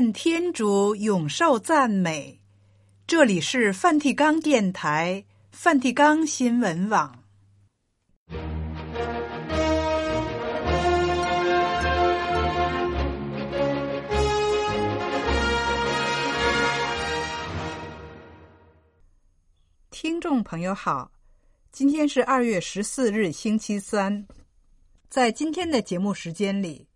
愿天主永受赞美。这里是梵蒂冈电台、梵蒂冈新闻网。听众朋友好，今天是二月十四日，星期三。在今天的节目时间里，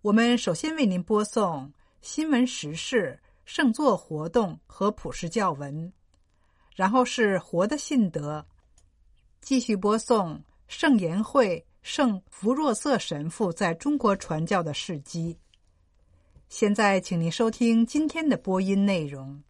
我们首先为您播送新闻时事、圣座活动和普世教文，然后是活的信德，继续播送圣言会圣弗若瑟神父在中国传教的事迹。现在，请您收听今天的播音内容。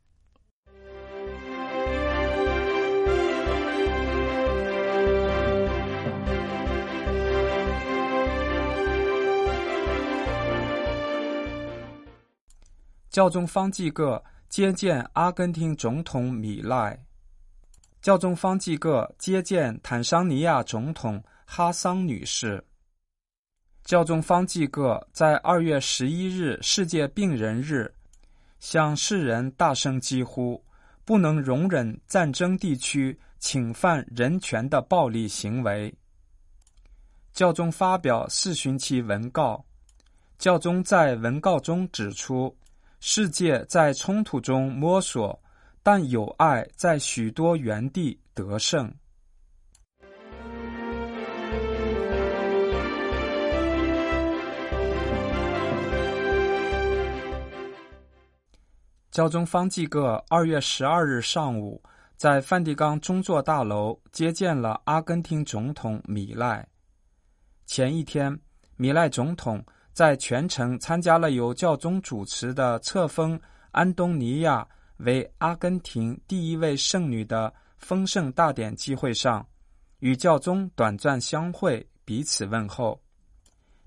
教宗方济各接见阿根廷总统米赖。教宗方济各接见坦桑尼亚总统哈桑女士。教宗方济各在二月十一日世界病人日，向世人大声疾呼：不能容忍战争地区侵犯人权的暴力行为。教宗发表四旬期文告。教宗在文告中指出。世界在冲突中摸索，但友爱在许多原地得胜。教宗方济各二月十二日上午在梵蒂冈中座大楼接见了阿根廷总统米赖。前一天，米赖总统。在全程参加了由教宗主持的册封安东尼亚为阿根廷第一位圣女的丰盛大典机会上，与教宗短暂相会，彼此问候。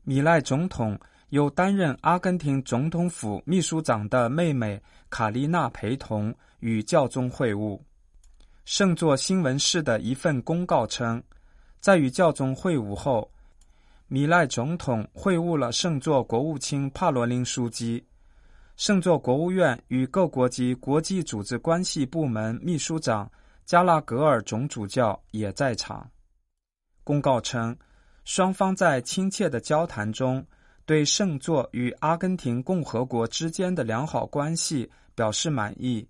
米赖总统又担任阿根廷总统府秘书长的妹妹卡丽娜陪同与教宗会晤。圣座新闻室的一份公告称，在与教宗会晤后。米赖总统会晤了圣座国务卿帕罗林书记，圣座国务院与各国及国际组织关系部门秘书长加拉格尔总主教也在场。公告称，双方在亲切的交谈中，对圣座与阿根廷共和国之间的良好关系表示满意，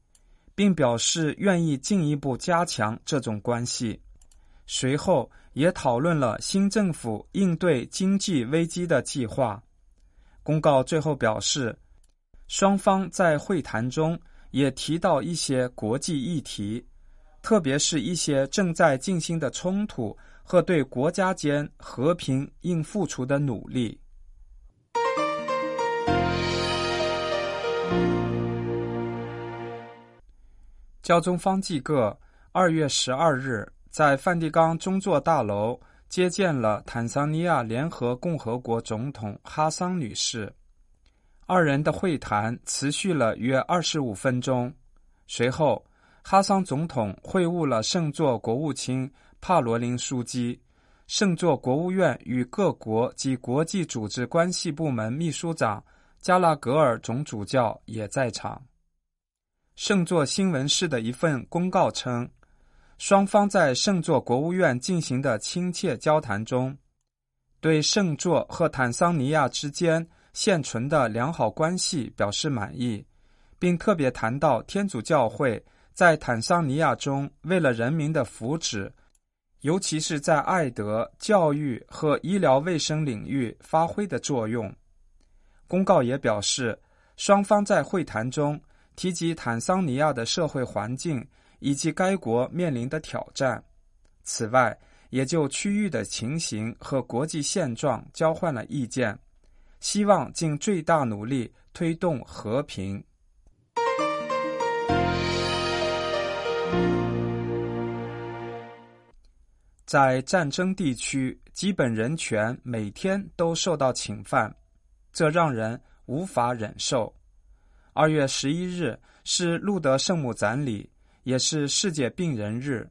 并表示愿意进一步加强这种关系。随后。也讨论了新政府应对经济危机的计划。公告最后表示，双方在会谈中也提到一些国际议题，特别是一些正在进行的冲突和对国家间和平应付出的努力。教宗方济各二月十二日。在梵蒂冈中座大楼接见了坦桑尼亚联合共和国总统哈桑女士，二人的会谈持续了约二十五分钟。随后，哈桑总统会晤了圣座国务卿帕罗林书记，圣座国务院与各国及国际组织关系部门秘书长加拉格尔总主教也在场。圣座新闻室的一份公告称。双方在圣座国务院进行的亲切交谈中，对圣座和坦桑尼亚之间现存的良好关系表示满意，并特别谈到天主教会在坦桑尼亚中为了人民的福祉，尤其是在爱德、教育和医疗卫生领域发挥的作用。公告也表示，双方在会谈中提及坦桑尼亚的社会环境。以及该国面临的挑战。此外，也就区域的情形和国际现状交换了意见，希望尽最大努力推动和平。在战争地区，基本人权每天都受到侵犯，这让人无法忍受。二月十一日是路德圣母展礼。也是世界病人日，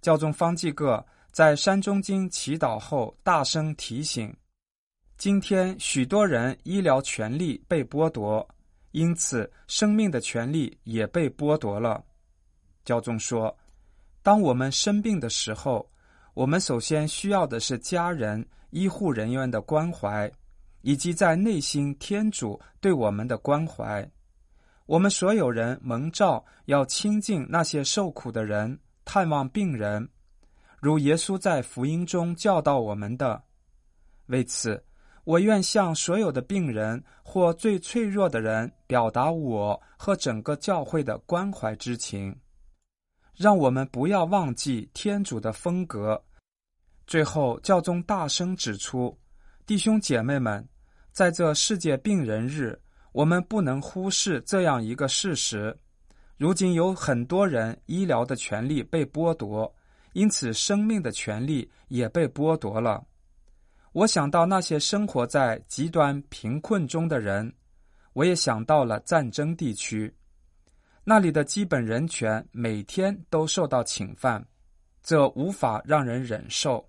教宗方济各在山中经祈祷后大声提醒：今天许多人医疗权利被剥夺，因此生命的权利也被剥夺了。教宗说：“当我们生病的时候，我们首先需要的是家人、医护人员的关怀，以及在内心天主对我们的关怀。我们所有人蒙召要亲近那些受苦的人，探望病人，如耶稣在福音中教导我们的。为此。”我愿向所有的病人或最脆弱的人表达我和整个教会的关怀之情。让我们不要忘记天主的风格。最后，教宗大声指出：弟兄姐妹们，在这世界病人日，我们不能忽视这样一个事实：如今有很多人医疗的权利被剥夺，因此生命的权利也被剥夺了。我想到那些生活在极端贫困中的人，我也想到了战争地区，那里的基本人权每天都受到侵犯，这无法让人忍受。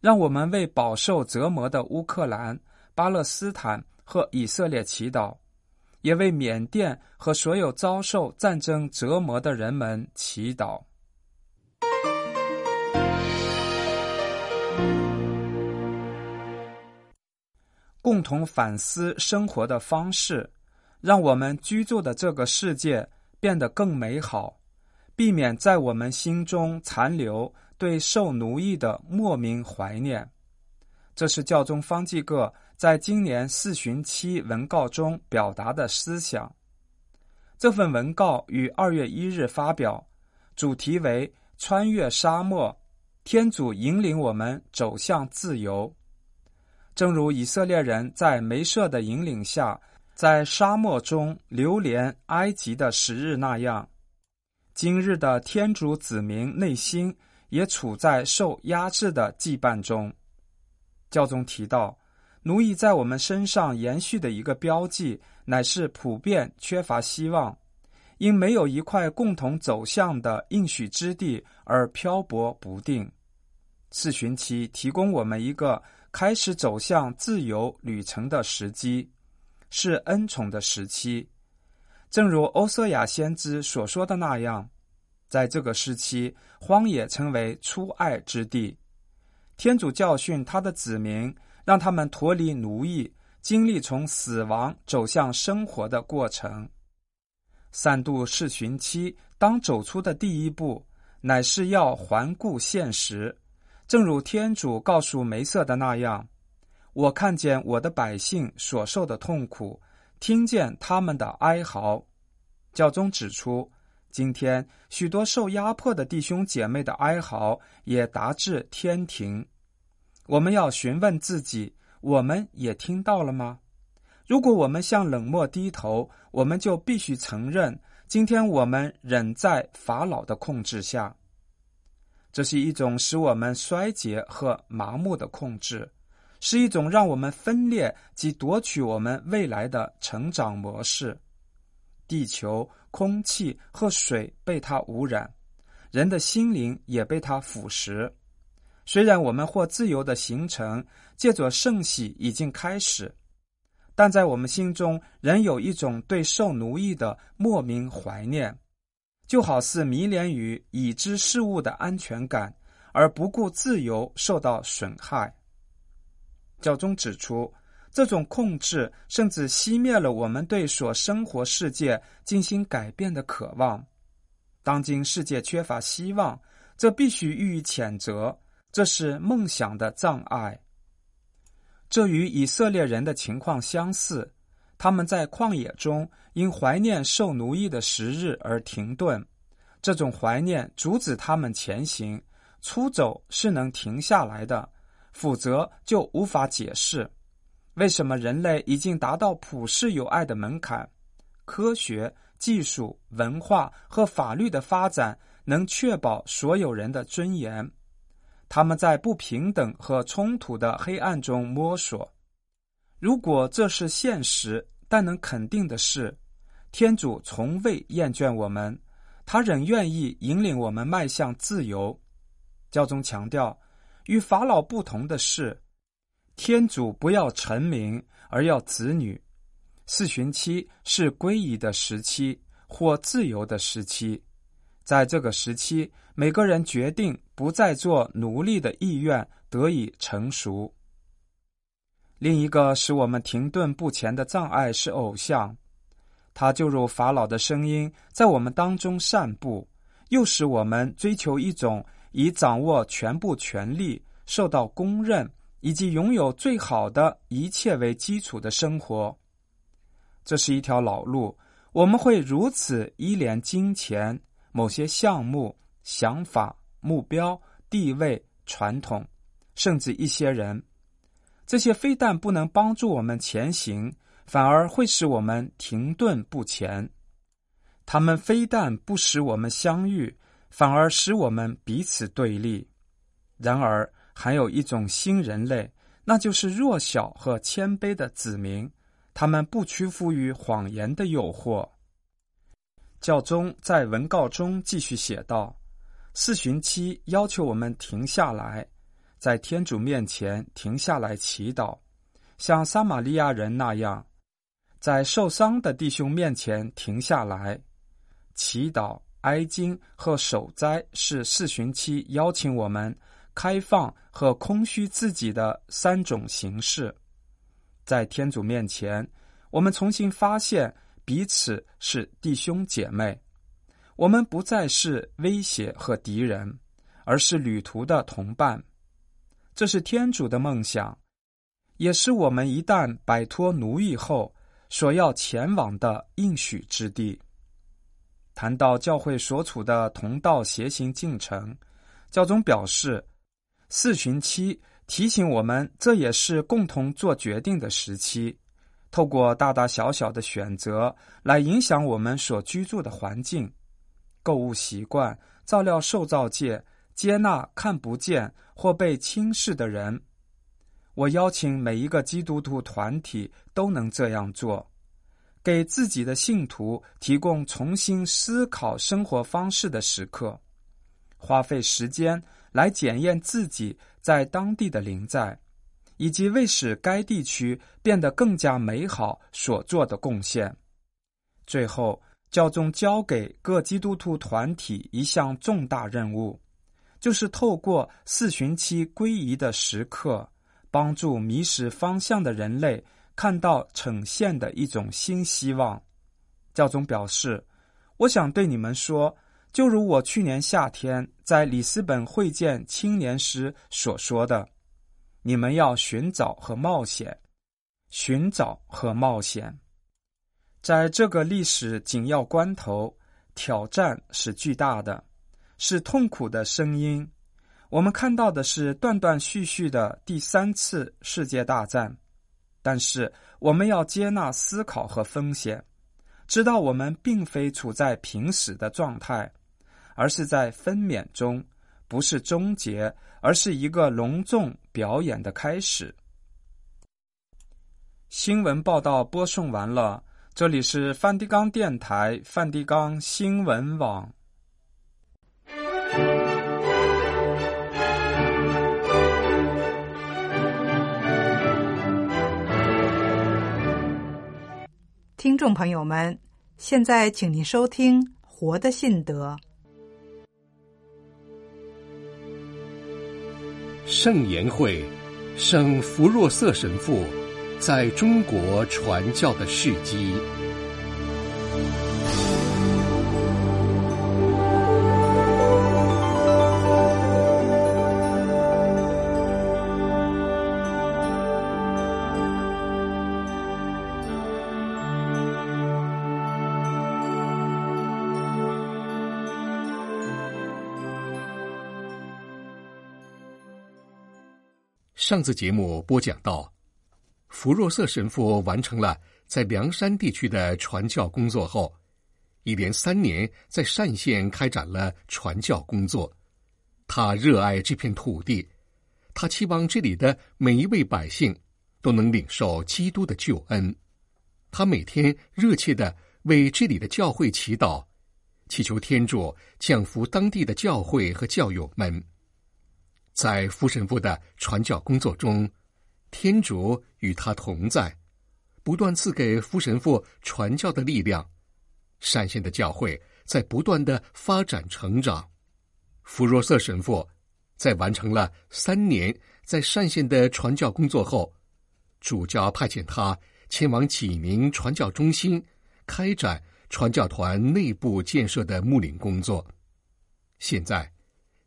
让我们为饱受折磨的乌克兰、巴勒斯坦和以色列祈祷，也为缅甸和所有遭受战争折磨的人们祈祷。共同反思生活的方式，让我们居住的这个世界变得更美好，避免在我们心中残留对受奴役的莫名怀念。这是教宗方济各在今年四旬期文告中表达的思想。这份文告于二月一日发表，主题为“穿越沙漠，天主引领我们走向自由”。正如以色列人在梅瑟的引领下，在沙漠中流连埃及的时日那样，今日的天主子民内心也处在受压制的羁绊中。教宗提到，奴役在我们身上延续的一个标记，乃是普遍缺乏希望，因没有一块共同走向的应许之地而漂泊不定。四旬期提供我们一个。开始走向自由旅程的时机，是恩宠的时期。正如欧瑟雅先知所说的那样，在这个时期，荒野成为出爱之地。天主教训他的子民，让他们脱离奴役，经历从死亡走向生活的过程。三度试巡期，当走出的第一步，乃是要环顾现实。正如天主告诉梅瑟的那样，我看见我的百姓所受的痛苦，听见他们的哀嚎。教宗指出，今天许多受压迫的弟兄姐妹的哀嚎也达至天庭。我们要询问自己：我们也听到了吗？如果我们向冷漠低头，我们就必须承认，今天我们仍在法老的控制下。这是一种使我们衰竭和麻木的控制，是一种让我们分裂及夺取我们未来的成长模式。地球、空气和水被它污染，人的心灵也被它腐蚀。虽然我们或自由的形成，借着圣喜已经开始，但在我们心中仍有一种对受奴役的莫名怀念。就好似迷恋于已知事物的安全感，而不顾自由受到损害。教宗指出，这种控制甚至熄灭了我们对所生活世界进行改变的渴望。当今世界缺乏希望，这必须予以谴责。这是梦想的障碍。这与以色列人的情况相似。他们在旷野中因怀念受奴役的时日而停顿，这种怀念阻止他们前行。出走是能停下来的，否则就无法解释为什么人类已经达到普世友爱的门槛。科学技术、文化和法律的发展能确保所有人的尊严。他们在不平等和冲突的黑暗中摸索。如果这是现实，但能肯定的是，天主从未厌倦我们，他仍愿意引领我们迈向自由。教宗强调，与法老不同的是，天主不要臣民，而要子女。四旬期是归依的时期或自由的时期，在这个时期，每个人决定不再做奴隶的意愿得以成熟。另一个使我们停顿不前的障碍是偶像，它就如法老的声音在我们当中散布，又使我们追求一种以掌握全部权力、受到公认以及拥有最好的一切为基础的生活。这是一条老路，我们会如此依恋金钱、某些项目、想法、目标、地位、传统，甚至一些人。这些非但不能帮助我们前行，反而会使我们停顿不前。他们非但不使我们相遇，反而使我们彼此对立。然而，还有一种新人类，那就是弱小和谦卑的子民。他们不屈服于谎言的诱惑。教宗在文告中继续写道：“四旬期要求我们停下来，在天主面前停下来祈祷，像撒玛利亚人那样，在受伤的弟兄面前停下来祈祷、哀经和守斋，是四旬期邀请我们开放和空虚自己的三种形式。”在天主面前，我们重新发现彼此是弟兄姐妹，我们不再是威胁和敌人，而是旅途的同伴。这是天主的梦想，也是我们一旦摆脱奴役后所要前往的应许之地。谈到教会所处的同道协行进程，教宗表示，四旬期。提醒我们，这也是共同做决定的时期。透过大大小小的选择来影响我们所居住的环境、购物习惯、照料受造界、接纳看不见或被轻视的人。我邀请每一个基督徒团体都能这样做，给自己的信徒提供重新思考生活方式的时刻，花费时间来检验自己。在当地的临在，以及为使该地区变得更加美好所做的贡献。最后，教宗交给各基督徒团体一项重大任务，就是透过四旬期归仪的时刻，帮助迷失方向的人类看到呈现的一种新希望。教宗表示：“我想对你们说。”就如我去年夏天在里斯本会见青年时所说的，你们要寻找和冒险，寻找和冒险。在这个历史紧要关头，挑战是巨大的，是痛苦的声音。我们看到的是断断续续的第三次世界大战，但是我们要接纳思考和风险，知道我们并非处在平时的状态。而是在分娩中，不是终结，而是一个隆重表演的开始。新闻报道播送完了，这里是梵蒂冈电台梵蒂冈新闻网。听众朋友们，现在请您收听《活的信德》。圣言会，圣弗若瑟神父在中国传教的事迹。上次节目播讲到，福若瑟神父完成了在凉山地区的传教工作后，一连三年在单县开展了传教工作。他热爱这片土地，他期望这里的每一位百姓都能领受基督的救恩。他每天热切的为这里的教会祈祷，祈求天主降福当地的教会和教友们。在福神父的传教工作中，天主与他同在，不断赐给福神父传教的力量，善县的教会在不断的发展成长。福若瑟神父在完成了三年在善县的传教工作后，主教派遣他前往济宁传教中心，开展传教团内部建设的牧领工作。现在，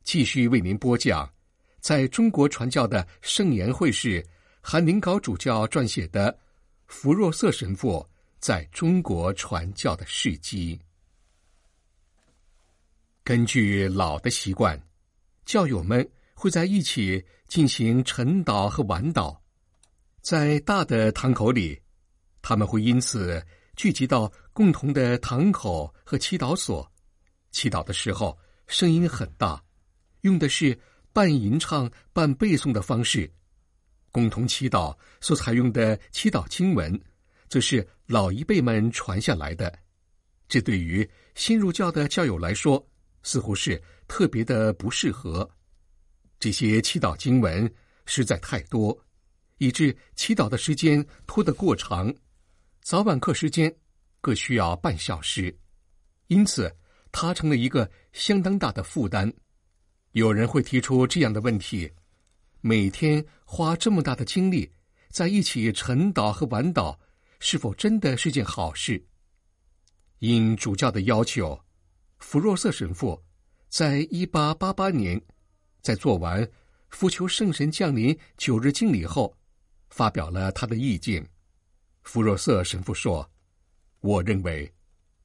继续为您播讲，在中国传教的圣言会士韩林高主教撰写的福若瑟神父在中国传教的事迹。根据老的习惯，教友们会在一起进行晨祷和晚祷。在大的堂口里，他们会因此聚集到共同的堂口和祈祷所。祈祷的时候。声音很大，用的是半吟唱半背诵的方式。共同祈祷所采用的祈祷经文，则是老一辈们传下来的。这对于新入教的教友来说，似乎是特别的不适合。这些祈祷经文实在太多，以致祈祷的时间拖得过长。早晚课时间各需要半小时，因此。它成了一个相当大的负担。有人会提出这样的问题：每天花这么大的精力在一起晨祷和晚祷，是否真的是件好事？应主教的要求，福若瑟神父在一八八八年，在做完福求圣神降临九日敬礼后，发表了他的意见。福若瑟神父说：“我认为。”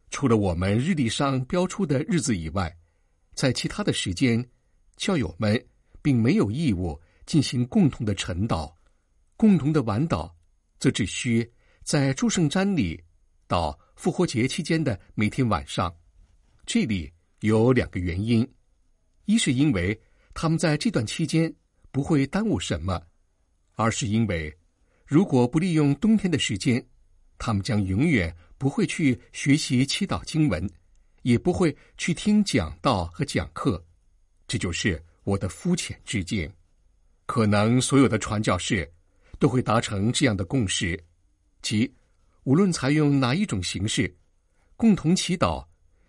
除了我们日历上标出的日子以外，在其他的时间，教友们并没有义务进行共同的晨祷，共同的晚祷，则只需在诸圣瞻里到复活节期间的每天晚上。这里有两个原因：一是因为他们在这段期间不会耽误什么；二是因为如果不利用冬天的时间，他们将永远。不会去学习祈祷经文，也不会去听讲道和讲课，这就是我的肤浅之见。可能所有的传教士都会达成这样的共识，即无论采用哪一种形式，共同祈祷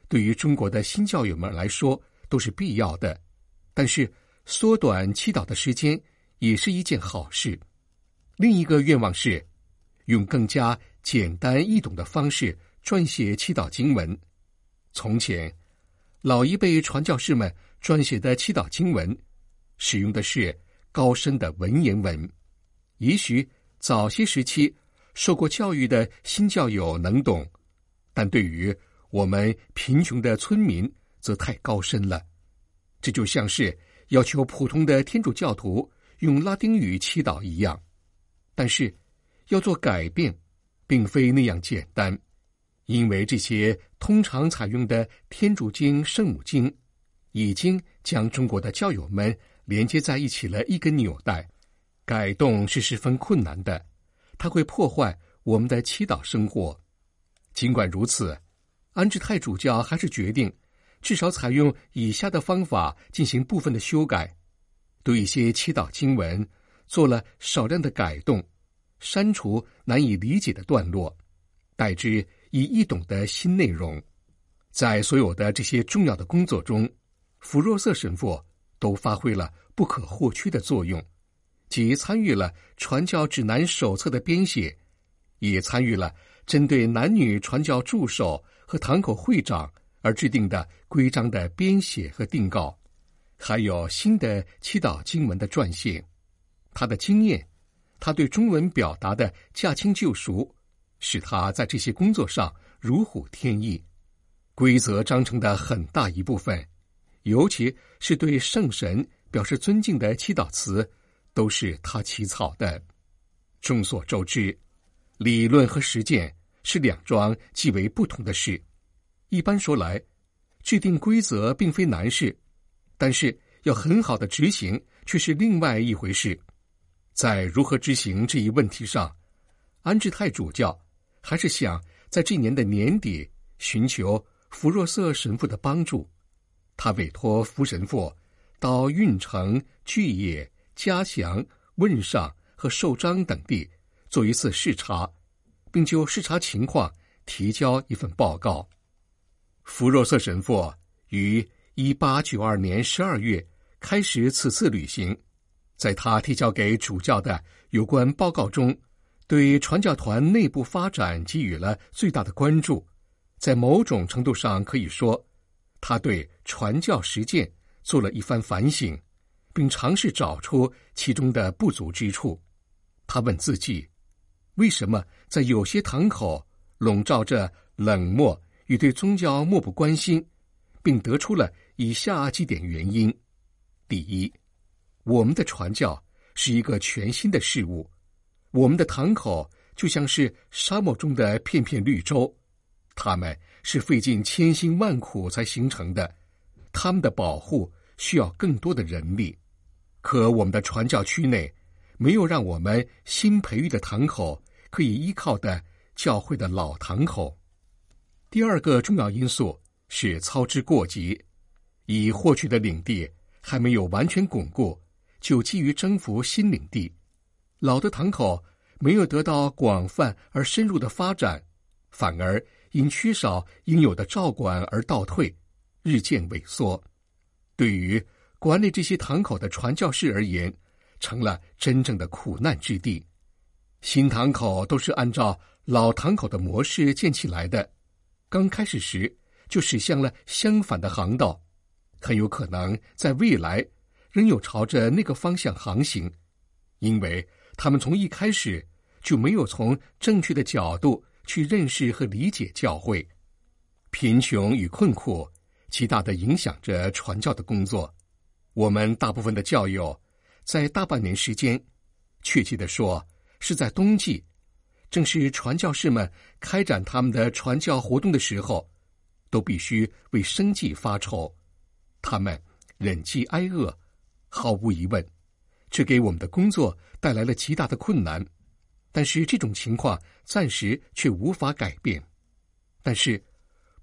对于中国的新教友们来说都是必要的。但是缩短祈祷的时间也是一件好事。另一个愿望是用更加。简单易懂的方式撰写祈祷经文。从前，老一辈传教士们撰写的祈祷经文，使用的是高深的文言文。也许早些时期受过教育的新教友能懂，但对于我们贫穷的村民，则太高深了。这就像是要求普通的天主教徒用拉丁语祈祷一样。但是，要做改变。并非那样简单，因为这些通常采用的天主经、圣母经，已经将中国的教友们连接在一起了一根纽带。改动是十分困难的，它会破坏我们的祈祷生活。尽管如此，安置泰主教还是决定，至少采用以下的方法进行部分的修改：对一些祈祷经文做了少量的改动。删除难以理解的段落，代之以易懂的新内容。在所有的这些重要的工作中，弗若瑟神父都发挥了不可或缺的作用，即参与了传教指南手册的编写，也参与了针对男女传教助手和堂口会长而制定的规章的编写和定稿，还有新的祈祷经文的撰写。他的经验。他对中文表达的驾轻就熟，使他在这些工作上如虎添翼。规则章程的很大一部分，尤其是对圣神表示尊敬的祈祷词，都是他起草的。众所周知，理论和实践是两桩极为不同的事。一般说来，制定规则并非难事，但是要很好的执行却是另外一回事。在如何执行这一问题上，安志泰主教还是想在这年的年底寻求弗若瑟神父的帮助。他委托福神父到运城、巨野、嘉祥、汶上和寿张等地做一次视察，并就视察情况提交一份报告。福若瑟神父于一八九二年十二月开始此次旅行，在他提交给主教的有关报告中，对传教团内部发展给予了最大的关注。在某种程度上可以说，他对传教实践做了一番反省，并尝试找出其中的不足之处。他问自己：为什么在有些堂口笼罩着冷漠与对宗教漠不关心？并得出了以下几点原因：第一，我们的传教是一个全新的事物，我们的堂口就像是沙漠中的片片绿洲。他们是费尽千辛万苦才形成的，他们的保护需要更多的人力。可我们的传教区内没有让我们新培育的堂口可以依靠的教会的老堂口。第二个重要因素是操之过急，已获取的领地还没有完全巩固，就急于征服新领地，老的堂口没有得到广泛而深入的发展，反而。因缺少应有的照管而倒退，日渐萎缩。对于管理这些堂口的传教士而言，成了真正的苦难之地。新堂口都是按照老堂口的模式建起来的，刚开始时就驶向了相反的航道，很有可能在未来仍有朝着那个方向航行，因为他们从一开始就没有从正确的角度。去认识和理解教会，贫穷与困苦极大的影响着传教的工作。我们大部分的教友在大半年时间，确切的说是在冬季，正是传教士们开展他们的传教活动的时候，都必须为生计发愁。他们忍饥挨饿，毫无疑问，这给我们的工作带来了极大的困难。但是这种情况暂时却无法改变，但是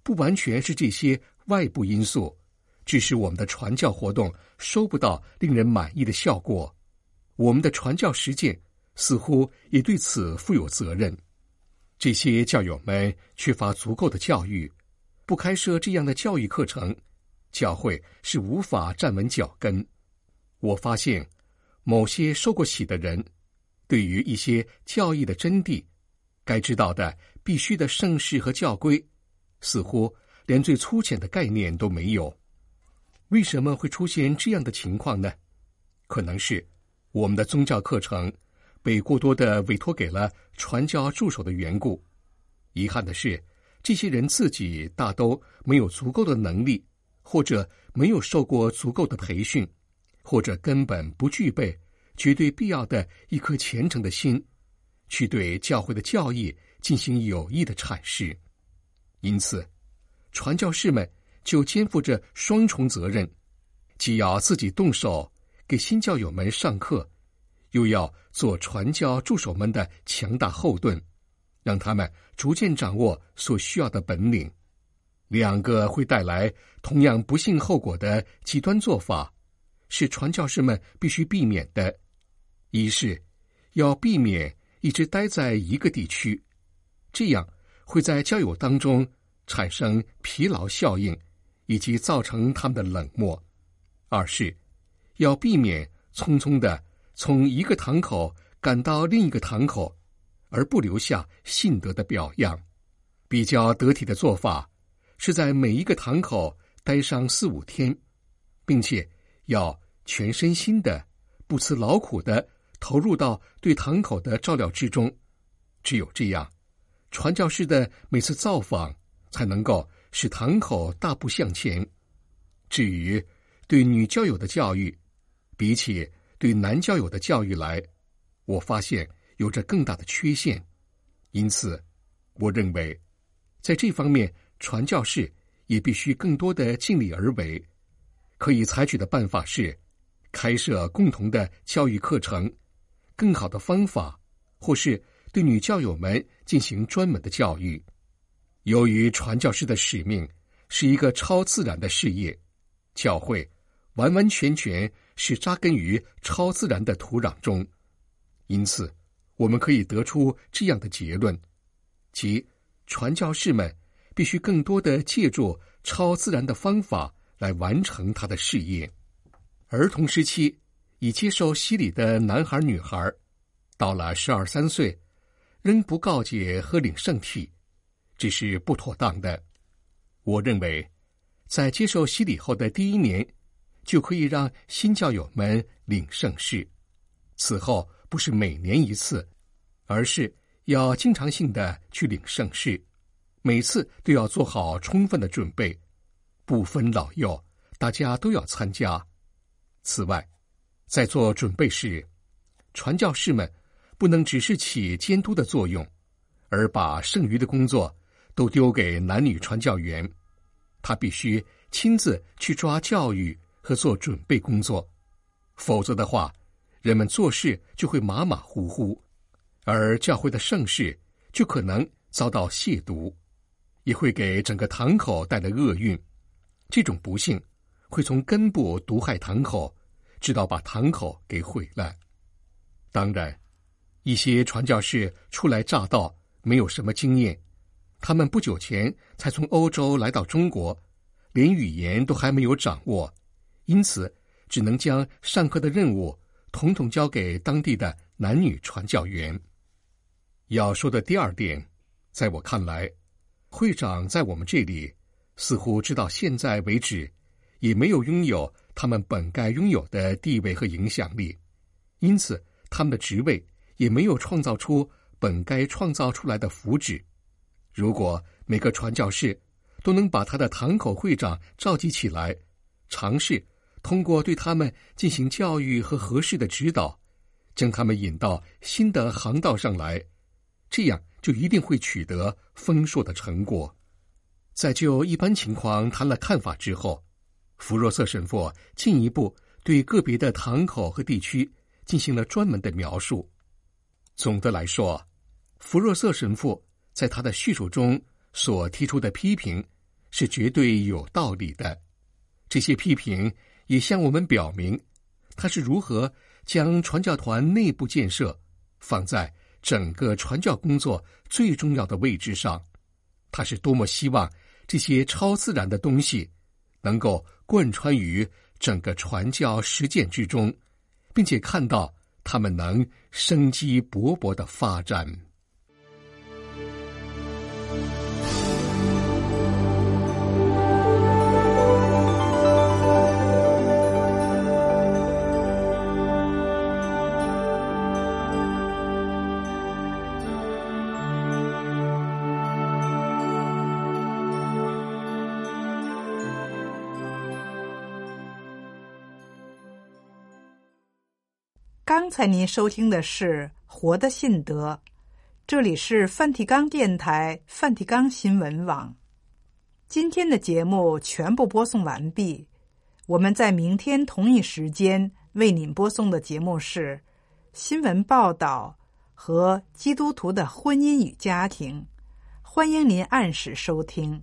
不完全是这些外部因素，致使我们的传教活动收不到令人满意的效果。我们的传教实践似乎也对此负有责任。这些教友们缺乏足够的教育，不开设这样的教育课程，教会是无法站稳脚跟。我发现某些受过洗的人。对于一些教义的真谛，该知道的必须的盛世和教规，似乎连最粗浅的概念都没有。为什么会出现这样的情况呢？可能是我们的宗教课程被过多的委托给了传教助手的缘故。遗憾的是，这些人自己大都没有足够的能力，或者没有受过足够的培训，或者根本不具备。绝对必要的一颗虔诚的心，去对教会的教义进行有益的阐释。因此，传教士们就肩负着双重责任：既要自己动手给新教友们上课，又要做传教助手们的强大后盾，让他们逐渐掌握所需要的本领。两个会带来同样不幸后果的极端做法，是传教士们必须避免的。一是，要避免一直待在一个地区，这样会在交友当中产生疲劳效应，以及造成他们的冷漠；二是，要避免匆匆的从一个堂口赶到另一个堂口，而不留下信德的表样。比较得体的做法，是在每一个堂口待上四五天，并且要全身心的、不辞劳苦的。投入到对堂口的照料之中，只有这样，传教士的每次造访才能够使堂口大步向前。至于对女教友的教育，比起对男教友的教育来，我发现有着更大的缺陷。因此，我认为在这方面，传教士也必须更多的尽力而为。可以采取的办法是开设共同的教育课程。更好的方法，或是对女教友们进行专门的教育。由于传教士的使命是一个超自然的事业，教会完完全全是扎根于超自然的土壤中。因此，我们可以得出这样的结论：即传教士们必须更多的借助超自然的方法来完成他的事业。儿童时期已接受洗礼的男孩、女孩，到了十二三岁，仍不告诫和领圣体，这是不妥当的。我认为，在接受洗礼后的第一年，就可以让新教友们领圣事。此后不是每年一次，而是要经常性的去领圣事，每次都要做好充分的准备，不分老幼，大家都要参加。此外，在做准备时，传教士们不能只是起监督的作用，而把剩余的工作都丢给男女传教员，他必须亲自去抓教育和做准备工作，否则的话。人们做事就会马马虎虎，而教会的盛世就可能遭到亵渎，也会给整个堂口带来厄运。这种不幸会从根部毒害堂口，直到把堂口给毁了。当然，一些传教士初来乍到，没有什么经验，他们不久前才从欧洲来到中国，连语言都还没有掌握，因此只能将上课的任务。统统交给当地的男女传教员。要说的第二点，在我看来，会长在我们这里似乎直到现在为止，也没有拥有他们本该拥有的地位和影响力，因此他们的职位也没有创造出本该创造出来的福祉。如果每个传教士都能把他的堂口会长召集起来，尝试。通过对他们进行教育和合适的指导，将他们引到新的航道上来，这样就一定会取得丰硕的成果。在就一般情况谈了看法之后，福若瑟神父进一步对个别的堂口和地区进行了专门的描述。总的来说，福若瑟神父在他的叙述中所提出的批评是绝对有道理的。这些批评。也向我们表明，他是如何将传教团内部建设放在整个传教工作最重要的位置上。他是多么希望这些超自然的东西能够贯穿于整个传教实践之中，并且看到他们能生机勃勃的发展。才您收听的是《活的信德》，这里是梵蒂冈电台、梵蒂冈新闻网。今天的节目全部播送完毕，我们在明天同一时间为您播送的节目是新闻报道和基督徒的婚姻与家庭，欢迎您按时收听。